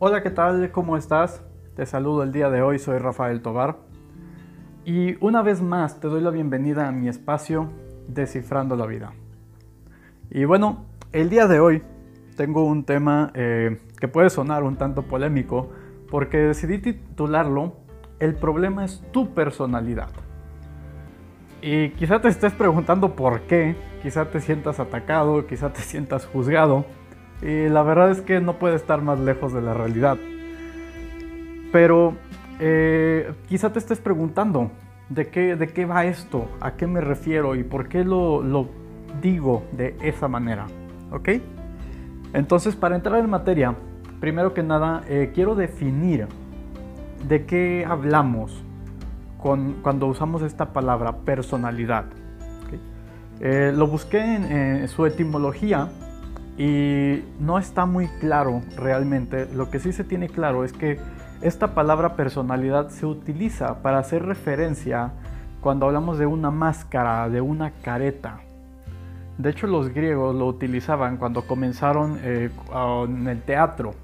Hola, ¿qué tal? ¿Cómo estás? Te saludo el día de hoy, soy Rafael Tobar. Y una vez más te doy la bienvenida a mi espacio Descifrando la Vida. Y bueno, el día de hoy tengo un tema eh, que puede sonar un tanto polémico porque decidí titularlo El problema es tu personalidad. Y quizá te estés preguntando por qué, quizá te sientas atacado, quizá te sientas juzgado. Y la verdad es que no puede estar más lejos de la realidad. Pero eh, quizá te estés preguntando de qué, de qué va esto, a qué me refiero y por qué lo, lo digo de esa manera. ¿Ok? Entonces, para entrar en materia, primero que nada, eh, quiero definir de qué hablamos con, cuando usamos esta palabra personalidad. Eh, lo busqué en su etimología y no está muy claro realmente. Lo que sí se tiene claro es que esta palabra personalidad se utiliza para hacer referencia cuando hablamos de una máscara, de una careta. De hecho, los griegos lo utilizaban cuando comenzaron eh, en el teatro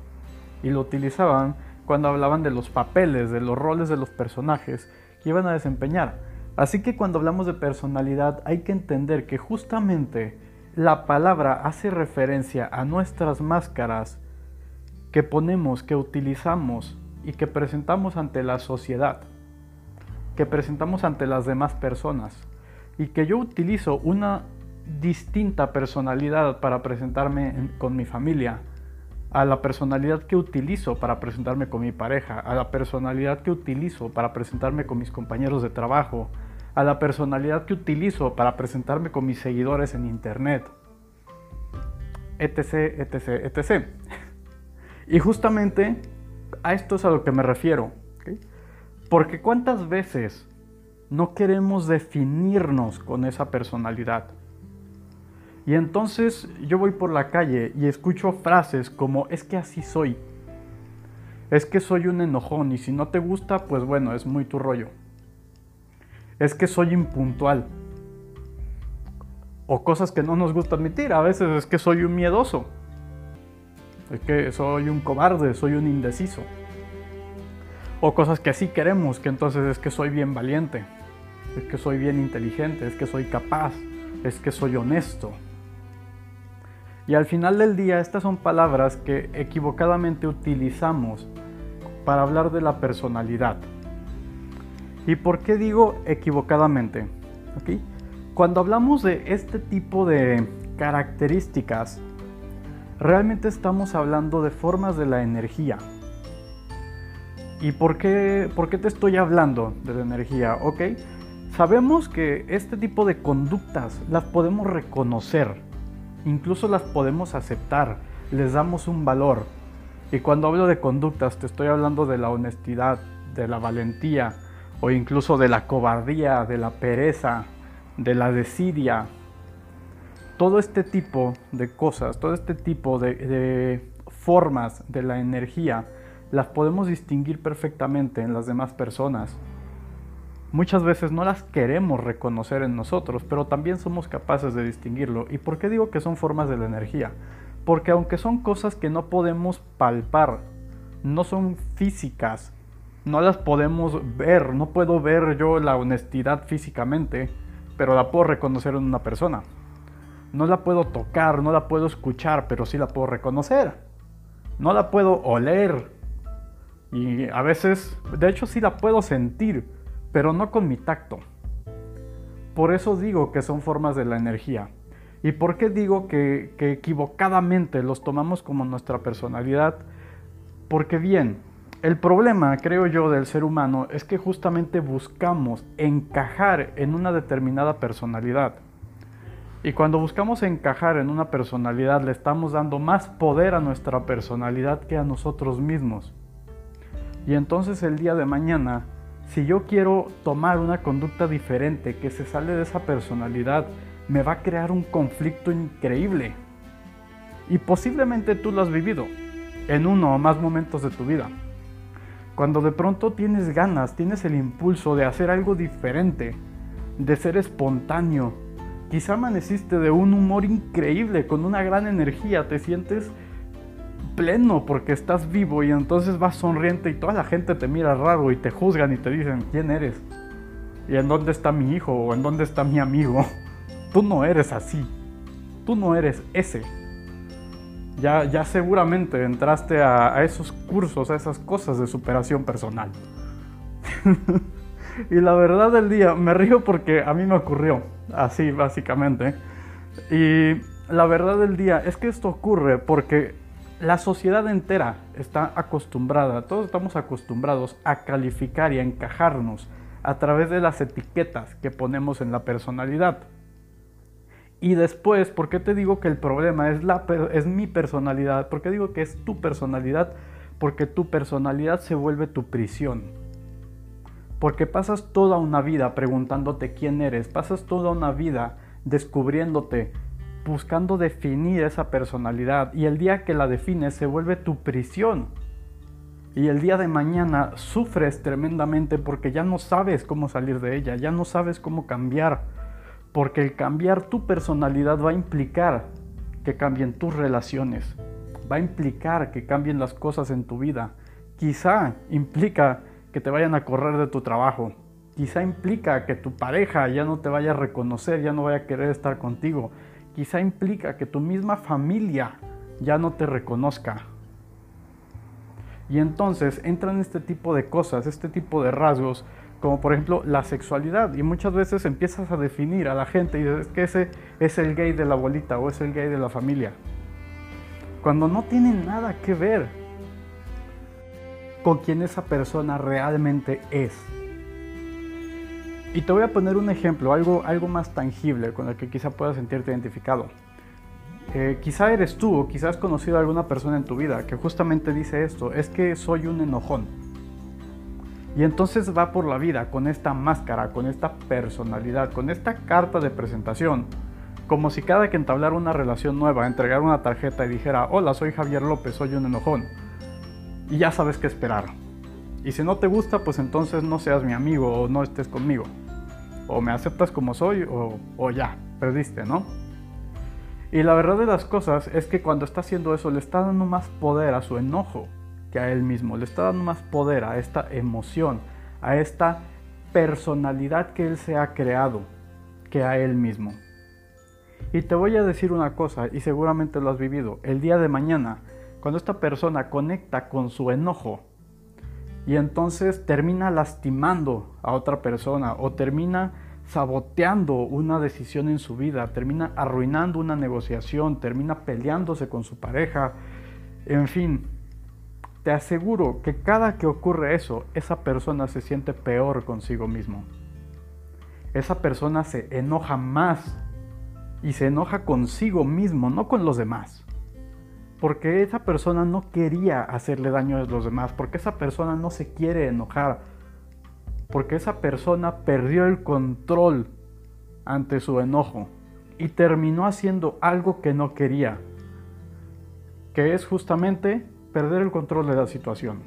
y lo utilizaban cuando hablaban de los papeles, de los roles de los personajes que iban a desempeñar. Así que cuando hablamos de personalidad hay que entender que justamente la palabra hace referencia a nuestras máscaras que ponemos, que utilizamos y que presentamos ante la sociedad, que presentamos ante las demás personas. Y que yo utilizo una distinta personalidad para presentarme con mi familia, a la personalidad que utilizo para presentarme con mi pareja, a la personalidad que utilizo para presentarme con mis compañeros de trabajo, a la personalidad que utilizo para presentarme con mis seguidores en internet, etc, etc, etc. Y justamente a esto es a lo que me refiero. Porque cuántas veces no queremos definirnos con esa personalidad. Y entonces yo voy por la calle y escucho frases como es que así soy. Es que soy un enojón y si no te gusta, pues bueno, es muy tu rollo. Es que soy impuntual. O cosas que no nos gusta admitir. A veces es que soy un miedoso. Es que soy un cobarde, soy un indeciso. O cosas que sí queremos, que entonces es que soy bien valiente, es que soy bien inteligente, es que soy capaz, es que soy honesto. Y al final del día estas son palabras que equivocadamente utilizamos para hablar de la personalidad. ¿Y por qué digo equivocadamente? Cuando hablamos de este tipo de características, realmente estamos hablando de formas de la energía. ¿Y por qué, por qué te estoy hablando de la energía? Ok, sabemos que este tipo de conductas las podemos reconocer, incluso las podemos aceptar, les damos un valor. Y cuando hablo de conductas te estoy hablando de la honestidad, de la valentía o incluso de la cobardía, de la pereza, de la desidia, todo este tipo de cosas, todo este tipo de, formas de la energía, las podemos distinguir perfectamente en las demás personas. Muchas veces no las queremos reconocer en nosotros, pero también somos capaces de distinguirlo. ¿Y por qué digo que son formas de la energía? Porque aunque son cosas que no podemos palpar, no son físicas, no las podemos ver, no puedo ver yo la honestidad físicamente, pero la puedo reconocer en una persona no la puedo tocar, no la puedo escuchar, pero sí la puedo reconocer. No la puedo oler. Y a veces, de hecho sí la puedo sentir, pero no con mi tacto. Por eso digo que son formas de la energía. ¿Y por qué digo que, equivocadamente los tomamos como nuestra personalidad? Porque bien, el problema, creo yo, del ser humano es que justamente buscamos encajar en una determinada personalidad. Y cuando buscamos encajar en una personalidad, le estamos dando más poder a nuestra personalidad que a nosotros mismos. Y entonces el día de mañana, si yo quiero tomar una conducta diferente que se sale de esa personalidad, me va a crear un conflicto increíble. Y posiblemente tú lo has vivido en uno o más momentos de tu vida. Cuando de pronto tienes ganas, tienes el impulso de hacer algo diferente, de ser espontáneo, Quizá amaneciste de un humor increíble, con una gran energía, te sientes pleno porque estás vivo y entonces vas sonriente y toda la gente te mira raro y te juzgan y te dicen, ¿quién eres? ¿Y en dónde está mi hijo? ¿O en dónde está mi amigo? Tú no eres así. Tú no eres ese. Ya, ya seguramente entraste a, a esos cursos, a esas cosas de superación personal. y la verdad del día, me río porque a mí me ocurrió, así básicamente. Y la verdad del día es que esto ocurre porque la sociedad entera está acostumbrada, todos estamos acostumbrados a calificar y a encajarnos a través de las etiquetas que ponemos en la personalidad. Y después, ¿por qué te digo que el problema es, la, es mi personalidad? ¿Por qué digo que es tu personalidad? Porque tu personalidad se vuelve tu prisión. Porque pasas toda una vida preguntándote quién eres, pasas toda una vida descubriéndote, buscando definir esa personalidad y el día que la defines se vuelve tu prisión. Y el día de mañana sufres tremendamente porque ya no sabes cómo salir de ella, ya no sabes cómo cambiar. Porque el cambiar tu personalidad va a implicar que cambien tus relaciones, va a implicar que cambien las cosas en tu vida. Quizá implica que te vayan a correr de tu trabajo. Quizá implica que tu pareja ya no te vaya a reconocer, ya no vaya a querer estar contigo quizá implica que tu misma familia ya no te reconozca. Y entonces entran este tipo de cosas, este tipo de rasgos, como por ejemplo la sexualidad. Y muchas veces empiezas a definir a la gente y dices que ese es el gay de la abuelita o es el gay de la familia. Cuando no tiene nada que ver con quien esa persona realmente es. Y te voy a poner un ejemplo, algo, algo más tangible con el que quizá puedas sentirte identificado. Eh, quizá eres tú o quizás has conocido a alguna persona en tu vida que justamente dice esto, es que soy un enojón. Y entonces va por la vida con esta máscara, con esta personalidad, con esta carta de presentación, como si cada que entablara una relación nueva, entregara una tarjeta y dijera, hola, soy Javier López, soy un enojón. Y ya sabes qué esperar. Y si no te gusta, pues entonces no seas mi amigo o no estés conmigo o me aceptas como soy o, ya, perdiste, ¿no? Y la verdad de las cosas es que cuando está haciendo eso le está dando más poder a su enojo a él mismo, le está dando más poder a esta emoción, a esta personalidad que él se ha creado que a él mismo. Y te voy a decir una cosa, y seguramente lo has vivido, el día de mañana, cuando esta persona conecta con su enojo, y entonces termina lastimando a otra persona o termina saboteando una decisión en su vida, termina arruinando una negociación, termina peleándose con su pareja, en fin, te aseguro que cada que ocurre eso, esa persona se siente peor consigo mismo. Esa persona se enoja más y se enoja consigo mismo, no con los demás porque esa persona no quería hacerle daño a los demás, porque esa persona no se quiere enojar, porque esa persona perdió el control ante su enojo y terminó haciendo algo que no quería, que es justamente perder el control de la situación.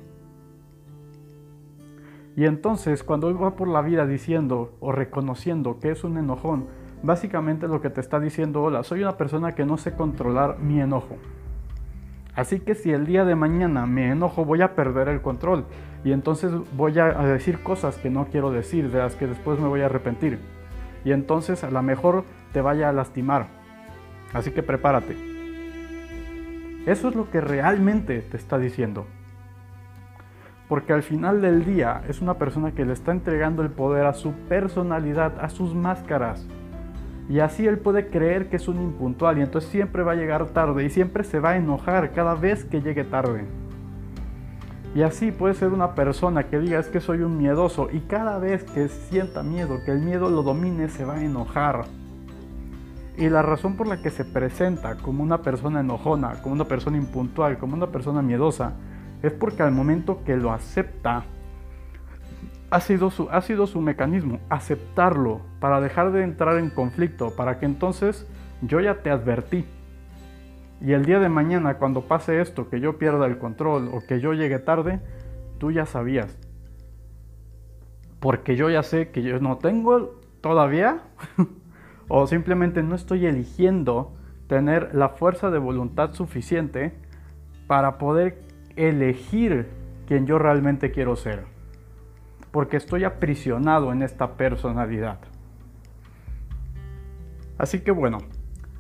Y entonces cuando va por la vida diciendo o reconociendo que es un enojón, básicamente lo que te está diciendo, hola, soy una persona que no sé controlar mi enojo. Así que si el día de mañana me enojo voy a perder el control y entonces voy a decir cosas que no quiero decir, de las que después me voy a arrepentir. Y entonces a lo mejor te vaya a lastimar. Así que prepárate. Eso es lo que realmente te está diciendo. Porque al final del día es una persona que le está entregando el poder a su personalidad, a sus máscaras. Y así él puede creer que es un impuntual y entonces siempre va a llegar tarde y siempre se va a enojar cada vez que llegue tarde. Y así puede ser una persona que diga es que soy un miedoso y cada vez que sienta miedo, que el miedo lo domine, se va a enojar. Y la razón por la que se presenta como una persona enojona, como una persona impuntual, como una persona miedosa, es porque al momento que lo acepta, ha sido, su, ha sido su mecanismo, aceptarlo para dejar de entrar en conflicto, para que entonces yo ya te advertí. Y el día de mañana, cuando pase esto, que yo pierda el control o que yo llegue tarde, tú ya sabías. Porque yo ya sé que yo no tengo todavía, o simplemente no estoy eligiendo tener la fuerza de voluntad suficiente para poder elegir quien yo realmente quiero ser. Porque estoy aprisionado en esta personalidad. Así que bueno,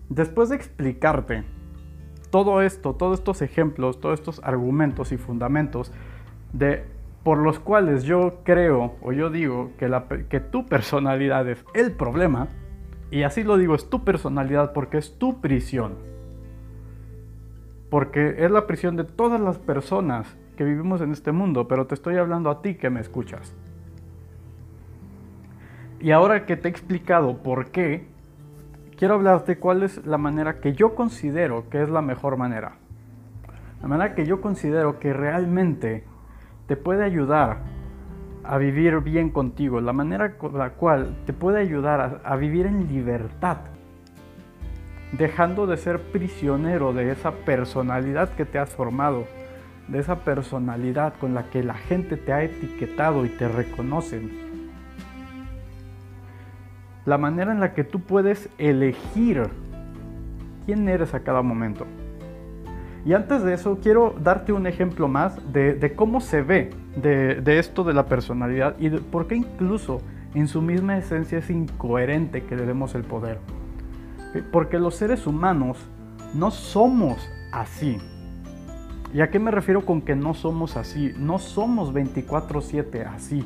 después de explicarte todo esto, todos estos ejemplos, todos estos argumentos y fundamentos de por los cuales yo creo o yo digo que, que tu personalidad es el problema, y así lo digo, es tu personalidad porque es tu prisión. Porque es la prisión de todas las personas que vivimos en este mundo, pero te estoy hablando a ti que me escuchas. Y ahora que te he explicado por qué, quiero hablarte cuál es la manera que yo considero que es la mejor manera. La manera que yo considero que realmente te puede ayudar a vivir bien contigo, la manera con la cual te puede ayudar a, vivir en libertad, dejando de ser prisionero de esa personalidad que te has formado, de esa personalidad con la que la gente te ha etiquetado y te reconocen la manera en la que tú puedes elegir quién eres a cada momento. Y antes de eso, quiero darte un ejemplo más de, cómo se ve de, esto de la personalidad y por qué incluso en su misma esencia es incoherente que le demos el poder. Porque los seres humanos no somos así. ¿Y a qué me refiero con que no somos así? No somos 24/7 así.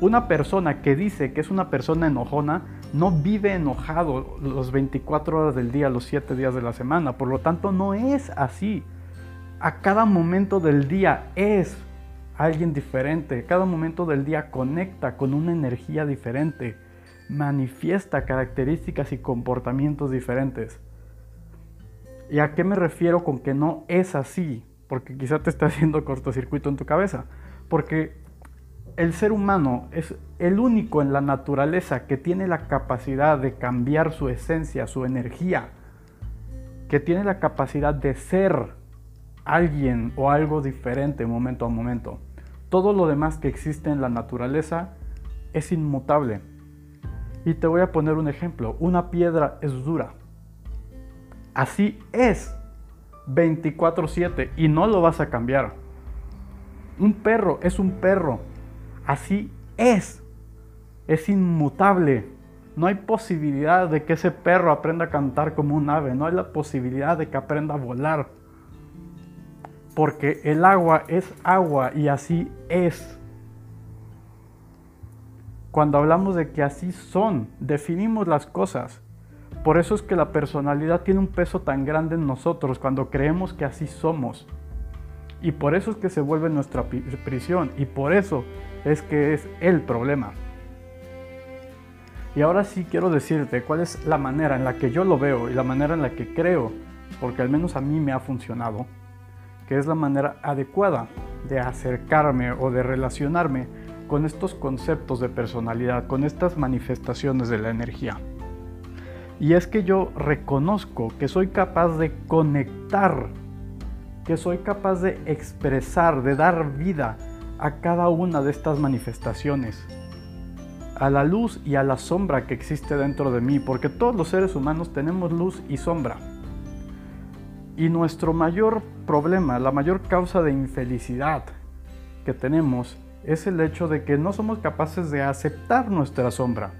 Una persona que dice que es una persona enojona no vive enojado los 24 horas del día, los 7 días de la semana. Por lo tanto, no es así. A cada momento del día es alguien diferente. Cada momento del día conecta con una energía diferente. Manifiesta características y comportamientos diferentes. ¿Y a qué me refiero con que no es así? Porque quizá te está haciendo cortocircuito en tu cabeza. Porque el ser humano es el único en la naturaleza que tiene la capacidad de cambiar su esencia, su energía, que tiene la capacidad de ser alguien o algo diferente momento a momento. Todo lo demás que existe en la naturaleza es inmutable. Y te voy a poner un ejemplo. Una piedra es dura. Así es 24/7 y no lo vas a cambiar. Un perro es un perro Así es. Es inmutable. No hay posibilidad de que ese perro aprenda a cantar como un ave. No hay la posibilidad de que aprenda a volar. Porque el agua es agua y así es. Cuando hablamos de que así son, definimos las cosas. Por eso es que la personalidad tiene un peso tan grande en nosotros cuando creemos que así somos. Y por eso es que se vuelve nuestra prisión. Y por eso es que es el problema. Y ahora sí quiero decirte cuál es la manera en la que yo lo veo y la manera en la que creo, porque al menos a mí me ha funcionado, que es la manera adecuada de acercarme o de relacionarme con estos conceptos de personalidad, con estas manifestaciones de la energía. Y es que yo reconozco que soy capaz de conectar, que soy capaz de expresar, de dar vida a cada una de estas manifestaciones, a la luz y a la sombra que existe dentro de mí, porque todos los seres humanos tenemos luz y sombra. Y nuestro mayor problema, la mayor causa de infelicidad que tenemos es el hecho de que no somos capaces de aceptar nuestra sombra.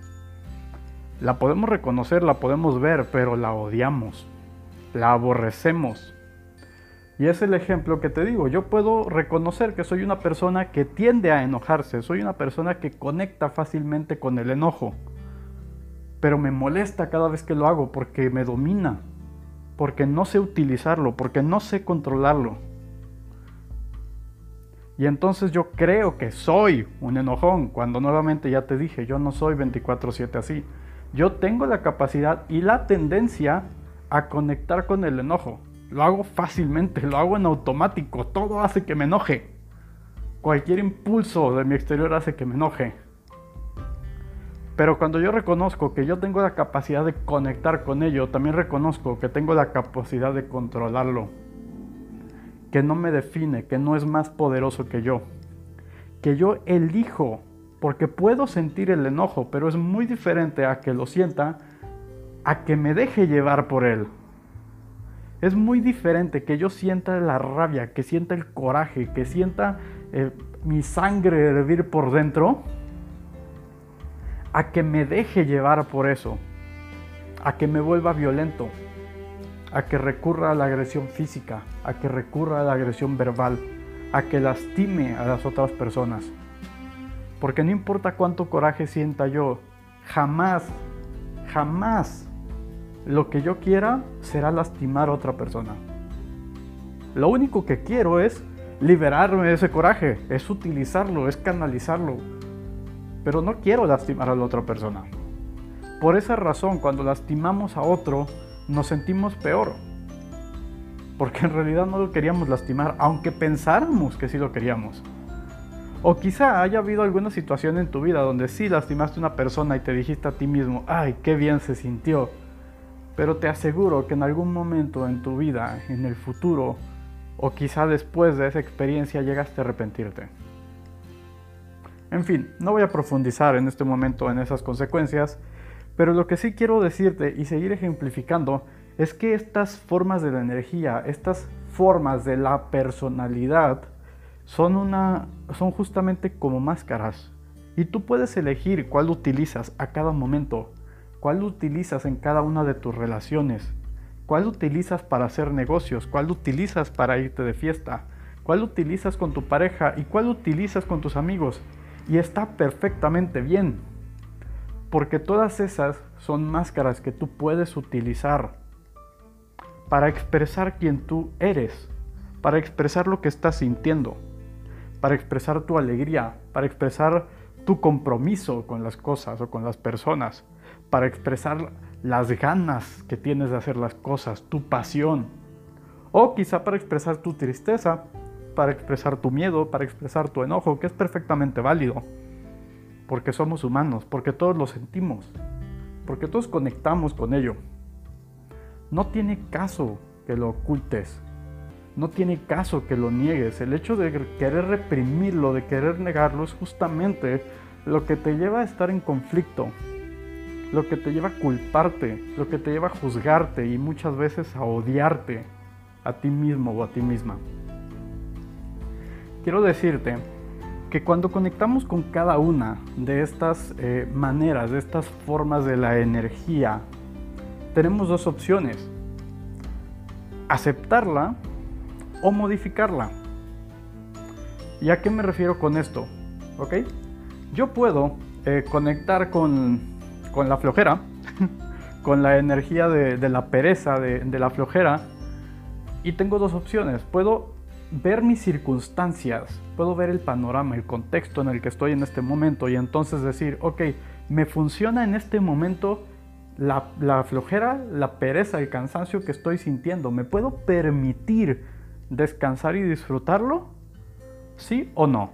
La podemos reconocer, la podemos ver, pero la odiamos, la aborrecemos, y es el ejemplo que te digo. Yo puedo reconocer que soy una persona que tiende a enojarse, soy una persona que conecta fácilmente con el enojo. Pero me molesta cada vez que lo hago porque me domina, porque no sé utilizarlo, porque no sé controlarlo. Y entonces yo creo que soy un enojón, cuando nuevamente ya te dije, yo no soy 24/7 así. Yo tengo la capacidad y la tendencia a conectar con el enojo. Lo hago fácilmente, lo hago en automático, todo hace que me enoje. Cualquier impulso de mi exterior hace que me enoje. Pero cuando yo reconozco que yo tengo la capacidad de conectar con ello, también reconozco que tengo la capacidad de controlarlo. Que no me define, que no es más poderoso que yo. Que yo elijo, porque puedo sentir el enojo, pero es muy diferente a que lo sienta, a que me deje llevar por él. Es muy diferente que yo sienta la rabia, que sienta el coraje, que sienta eh, mi sangre hervir por dentro, a que me deje llevar por eso, a que me vuelva violento, a que recurra a la agresión física, a que recurra a la agresión verbal, a que lastime a las otras personas. Porque no importa cuánto coraje sienta yo, jamás, jamás lo que yo quiera será lastimar a otra persona. Lo único que quiero es liberarme de ese coraje, es utilizarlo, es canalizarlo. Pero no quiero lastimar a la otra persona. Por esa razón, cuando lastimamos a otro, nos sentimos peor. Porque en realidad no lo queríamos lastimar, aunque pensáramos que sí lo queríamos. O quizá haya habido alguna situación en tu vida donde sí lastimaste a una persona y te dijiste a ti mismo, ay, qué bien se sintió. Pero te aseguro que en algún momento en tu vida, en el futuro, o quizá después de esa experiencia llegaste a arrepentirte. En fin, no voy a profundizar en este momento en esas consecuencias, pero lo que sí quiero decirte y seguir ejemplificando es que estas formas de la energía, estas formas de la personalidad, son, una, son justamente como máscaras. Y tú puedes elegir cuál utilizas a cada momento, cuál utilizas en cada una de tus relaciones, cuál utilizas para hacer negocios, cuál utilizas para irte de fiesta, cuál utilizas con tu pareja y cuál utilizas con tus amigos. Y está perfectamente bien porque todas esas son máscaras que tú puedes utilizar para expresar quién tú eres, para expresar lo que estás sintiendo, para expresar tu alegría, para expresar tu compromiso con las cosas o con las personas, para expresar las ganas que tienes de hacer las cosas, tu pasión, o quizá para expresar tu tristeza, para expresar tu miedo, para expresar tu enojo, que es perfectamente válido porque somos humanos, porque todos lo sentimos, porque todos conectamos con ello. No tiene caso que lo ocultes, no tiene caso que lo niegues. El hecho de querer reprimirlo, de querer negarlo, es justamente lo que te lleva a estar en conflicto, lo que te lleva a culparte, lo que te lleva a juzgarte y muchas veces a odiarte a ti mismo o a ti misma. Quiero decirte que cuando conectamos con cada una de estas eh, maneras, de estas formas de la energía, tenemos dos opciones. Aceptarla o modificarla. ¿Y a qué me refiero con esto? ¿Ok? Yo puedo eh, conectar con, la flojera, con la energía de, la pereza, de, la flojera, y tengo dos opciones. Puedo ver mis circunstancias, puedo ver el panorama, el contexto en el que estoy en este momento y entonces decir, ok, me funciona en este momento la, flojera, la pereza, el cansancio que estoy sintiendo. ¿Me puedo permitir descansar y disfrutarlo? ¿Sí o no?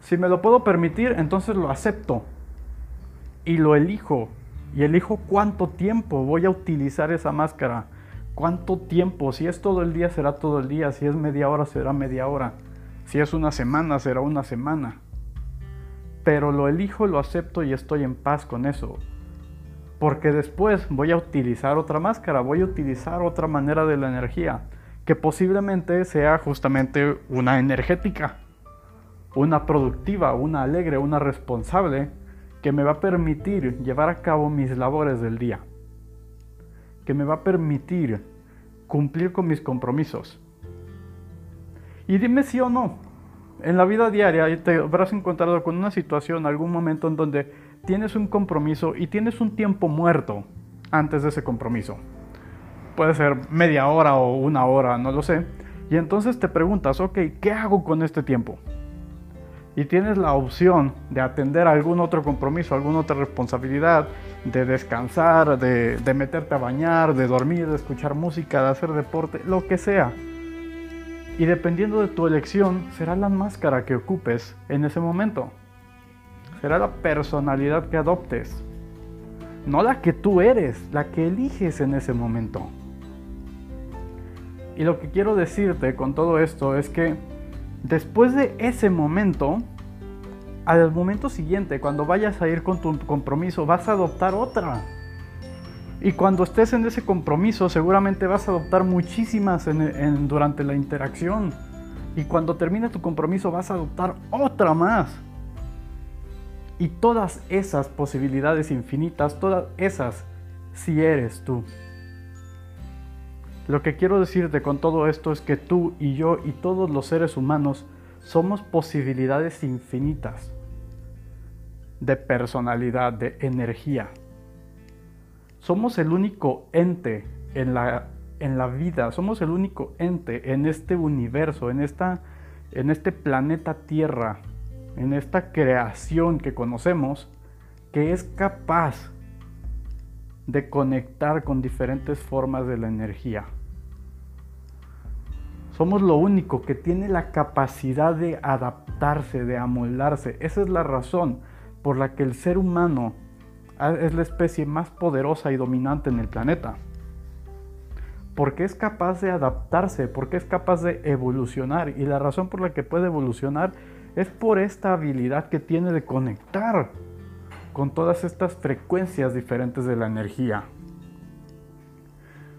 Si me lo puedo permitir, entonces lo acepto y lo elijo. Y elijo cuánto tiempo voy a utilizar esa máscara ¿Cuánto tiempo? Si es todo el día, será todo el día. Si es media hora, será media hora. Si es una semana, será una semana. Pero lo elijo, lo acepto y estoy en paz con eso. Porque después voy a utilizar otra máscara, voy a utilizar otra manera de la energía, que posiblemente sea justamente una energética, una productiva, una alegre, una responsable, que me va a permitir llevar a cabo mis labores del día que me va a permitir cumplir con mis compromisos. Y dime sí o no. En la vida diaria te habrás encontrado con una situación, algún momento en donde tienes un compromiso y tienes un tiempo muerto antes de ese compromiso. Puede ser media hora o una hora, no lo sé. Y entonces te preguntas, ok, ¿qué hago con este tiempo? Y tienes la opción de atender algún otro compromiso, alguna otra responsabilidad, de descansar, de, meterte a bañar, de dormir, de escuchar música, de hacer deporte, lo que sea. Y dependiendo de tu elección, será la máscara que ocupes en ese momento. Será la personalidad que adoptes. No la que tú eres, la que eliges en ese momento. Y lo que quiero decirte con todo esto es que Después de ese momento, al momento siguiente, cuando vayas a ir con tu compromiso, vas a adoptar otra. Y cuando estés en ese compromiso, seguramente vas a adoptar muchísimas durante la interacción. Y cuando termine tu compromiso, vas a adoptar otra más. Y todas esas posibilidades infinitas, todas esas, si eres tú. Lo que quiero decirte con todo esto es que tú y yo y todos los seres humanos somos posibilidades infinitas de personalidad, de energía. Somos el único ente en la, en la vida, somos el único ente en este universo, en, esta, en este planeta Tierra, en esta creación que conocemos, que es capaz de conectar con diferentes formas de la energía. Somos lo único que tiene la capacidad de adaptarse, de amoldarse. Esa es la razón por la que el ser humano es la especie más poderosa y dominante en el planeta. Porque es capaz de adaptarse, porque es capaz de evolucionar. Y la razón por la que puede evolucionar es por esta habilidad que tiene de conectar con todas estas frecuencias diferentes de la energía.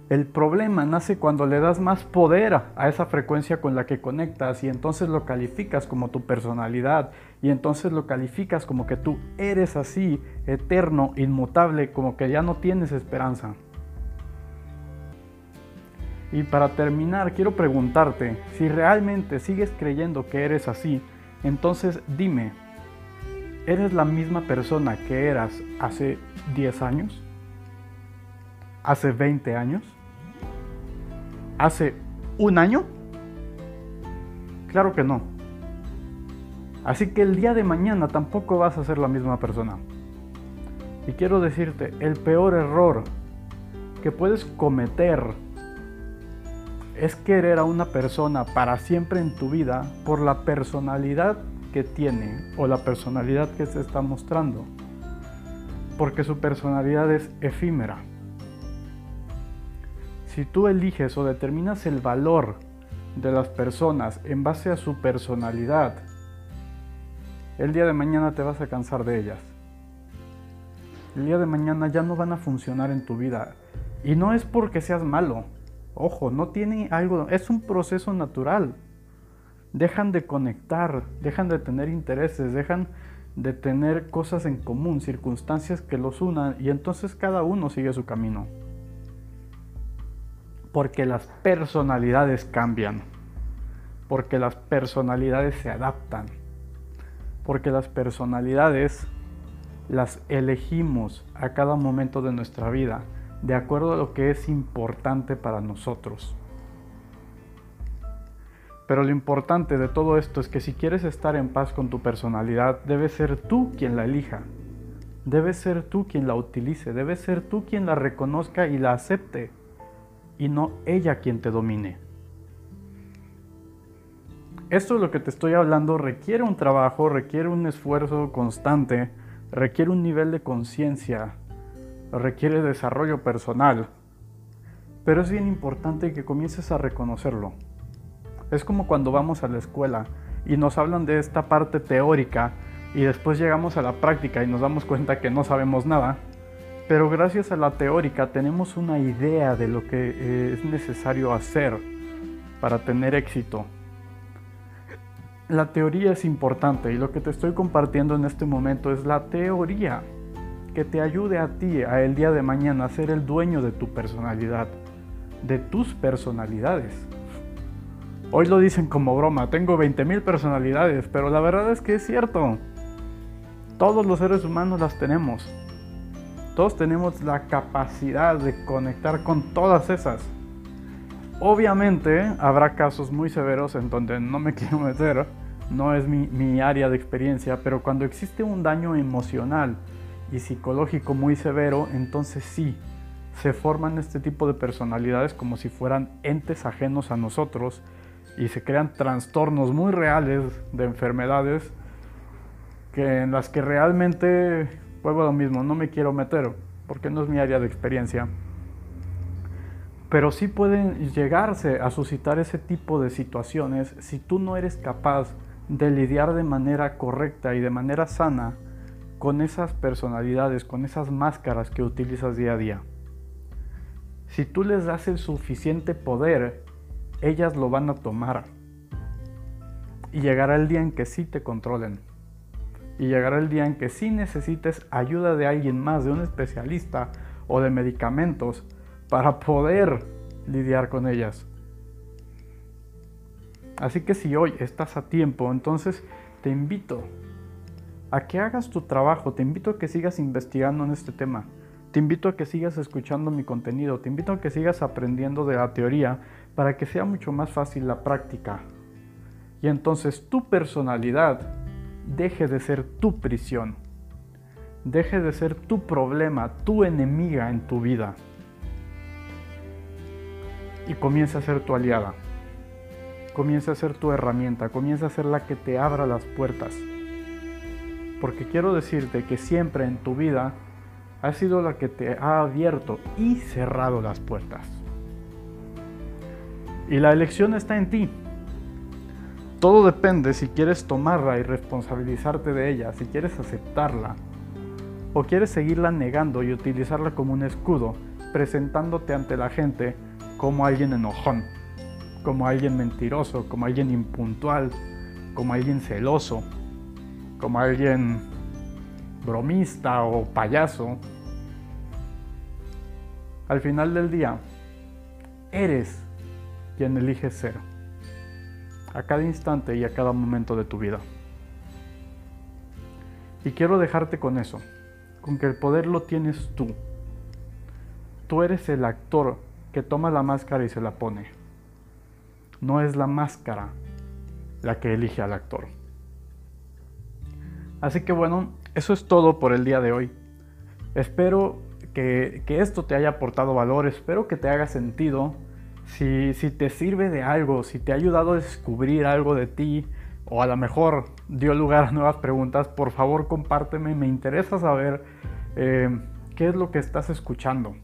El problema nace cuando le das más poder a esa frecuencia con la que conectas y entonces lo calificas como tu personalidad y entonces lo calificas como que tú eres así, eterno, inmutable, como que ya no tienes esperanza. Y para terminar, quiero preguntarte, si realmente sigues creyendo que eres así, entonces dime, ¿eres la misma persona que eras hace 10 años? ¿Hace 20 años? Hace un año? Claro que no. Así que el día de mañana tampoco vas a ser la misma persona. Y quiero decirte, el peor error que puedes cometer es querer a una persona para siempre en tu vida por la personalidad que tiene o la personalidad que se está mostrando. Porque su personalidad es efímera. Si tú eliges o determinas el valor de las personas en base a su personalidad, el día de mañana te vas a cansar de ellas. El día de mañana ya no van a funcionar en tu vida. Y no es porque seas malo. Ojo, no tiene algo, es un proceso natural. Dejan de conectar, dejan de tener intereses, dejan de tener cosas en común, circunstancias que los unan y entonces cada uno sigue su camino porque las personalidades cambian, porque las personalidades se adaptan, porque las personalidades las elegimos a cada momento de nuestra vida, de acuerdo a lo que es importante para nosotros. Pero lo importante de todo esto es que si quieres estar en paz con tu personalidad, debe ser tú quien la elija. Debe ser tú quien la utilice, debe ser tú quien la reconozca y la acepte y no ella quien te domine. Esto es lo que te estoy hablando requiere un trabajo, requiere un esfuerzo constante, requiere un nivel de conciencia, requiere desarrollo personal. Pero es bien importante que comiences a reconocerlo. Es como cuando vamos a la escuela y nos hablan de esta parte teórica y después llegamos a la práctica y nos damos cuenta que no sabemos nada pero gracias a la teórica tenemos una idea de lo que eh, es necesario hacer para tener éxito. La teoría es importante y lo que te estoy compartiendo en este momento es la teoría que te ayude a ti a el día de mañana a ser el dueño de tu personalidad, de tus personalidades. Hoy lo dicen como broma, tengo 20.000 personalidades, pero la verdad es que es cierto. Todos los seres humanos las tenemos. Todos tenemos la capacidad de conectar con todas esas. Obviamente habrá casos muy severos en donde no me quiero meter, no es mi, área de experiencia, pero cuando existe un daño emocional y psicológico muy severo, entonces sí, se forman este tipo de personalidades como si fueran entes ajenos a nosotros y se crean trastornos muy reales de enfermedades que en las que realmente Vuelvo a lo mismo, no me quiero meter porque no es mi área de experiencia. Pero sí pueden llegarse a suscitar ese tipo de situaciones si tú no eres capaz de lidiar de manera correcta y de manera sana con esas personalidades, con esas máscaras que utilizas día a día. si tú les das el suficiente poder, ellas lo van a tomar. Y llegará el día en que sí te controlen. Y llegará el día en que sí necesites ayuda de alguien más, de un especialista o de medicamentos, para poder lidiar con ellas. Así que si hoy estás a tiempo, entonces te invito a que hagas tu trabajo, te invito a que sigas investigando en este tema, te invito a que sigas escuchando mi contenido, te invito a que sigas aprendiendo de la teoría para que sea mucho más fácil la práctica. Y entonces tu personalidad deje de ser tu prisión, deje de ser tu problema, tu enemiga en tu vida y comience a ser tu aliada comience a ser tu herramienta, comience a ser la que te abra las puertas. Porque quiero decirte que siempre en tu vida ha sido la que te ha abierto y cerrado las puertas. Y la elección está en ti. Todo depende si quieres tomarla y responsabilizarte de ella, si quieres aceptarla, o quieres seguirla negando y utilizarla como un escudo, presentándote ante la gente como alguien enojón como alguien mentiroso, como alguien impuntual, como alguien celoso, como alguien bromista o payaso. Al final del día, eres quien elige ser, a cada instante y a cada momento de tu vida. Y quiero dejarte con eso, con que el poder lo tienes tú. Tú eres el actor que toma la máscara y se la pone no es la máscara la que elige al actor. Así que bueno, eso es todo por el día de hoy. Espero que, esto te haya aportado valor, espero que te haga sentido. Si, si, te sirve de algo, si te ha ayudado a descubrir algo de ti, o a lo mejor dio lugar a nuevas preguntas, por favor compárteme, me interesa saber eh, qué es lo que estás escuchando.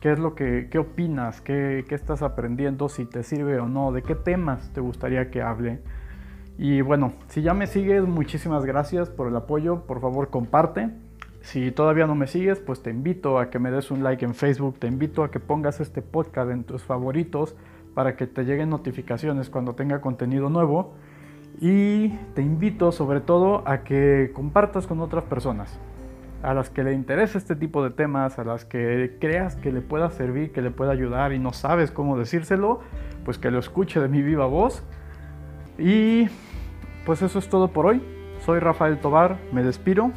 ¿Qué es lo que qué opinas? ¿Qué, ¿Qué estás aprendiendo? Si te sirve o no, de qué temas te gustaría que hable. Y bueno, si ya me sigues, muchísimas gracias por el apoyo. Por favor, comparte. Si todavía no me sigues, pues te invito a que me des un like en Facebook, te invito a que pongas este podcast en tus favoritos para que te lleguen notificaciones cuando tenga contenido nuevo. Y te invito sobre todo a que compartas con otras personas a las que le interesa este tipo de temas, a las que creas que le pueda servir, que le pueda ayudar y no sabes cómo decírselo, pues que lo escuche de mi viva voz. Y pues eso es todo por hoy. Soy Rafael Tobar, me despido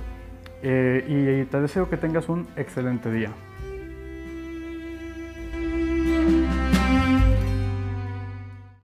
eh, y te deseo que tengas un excelente día.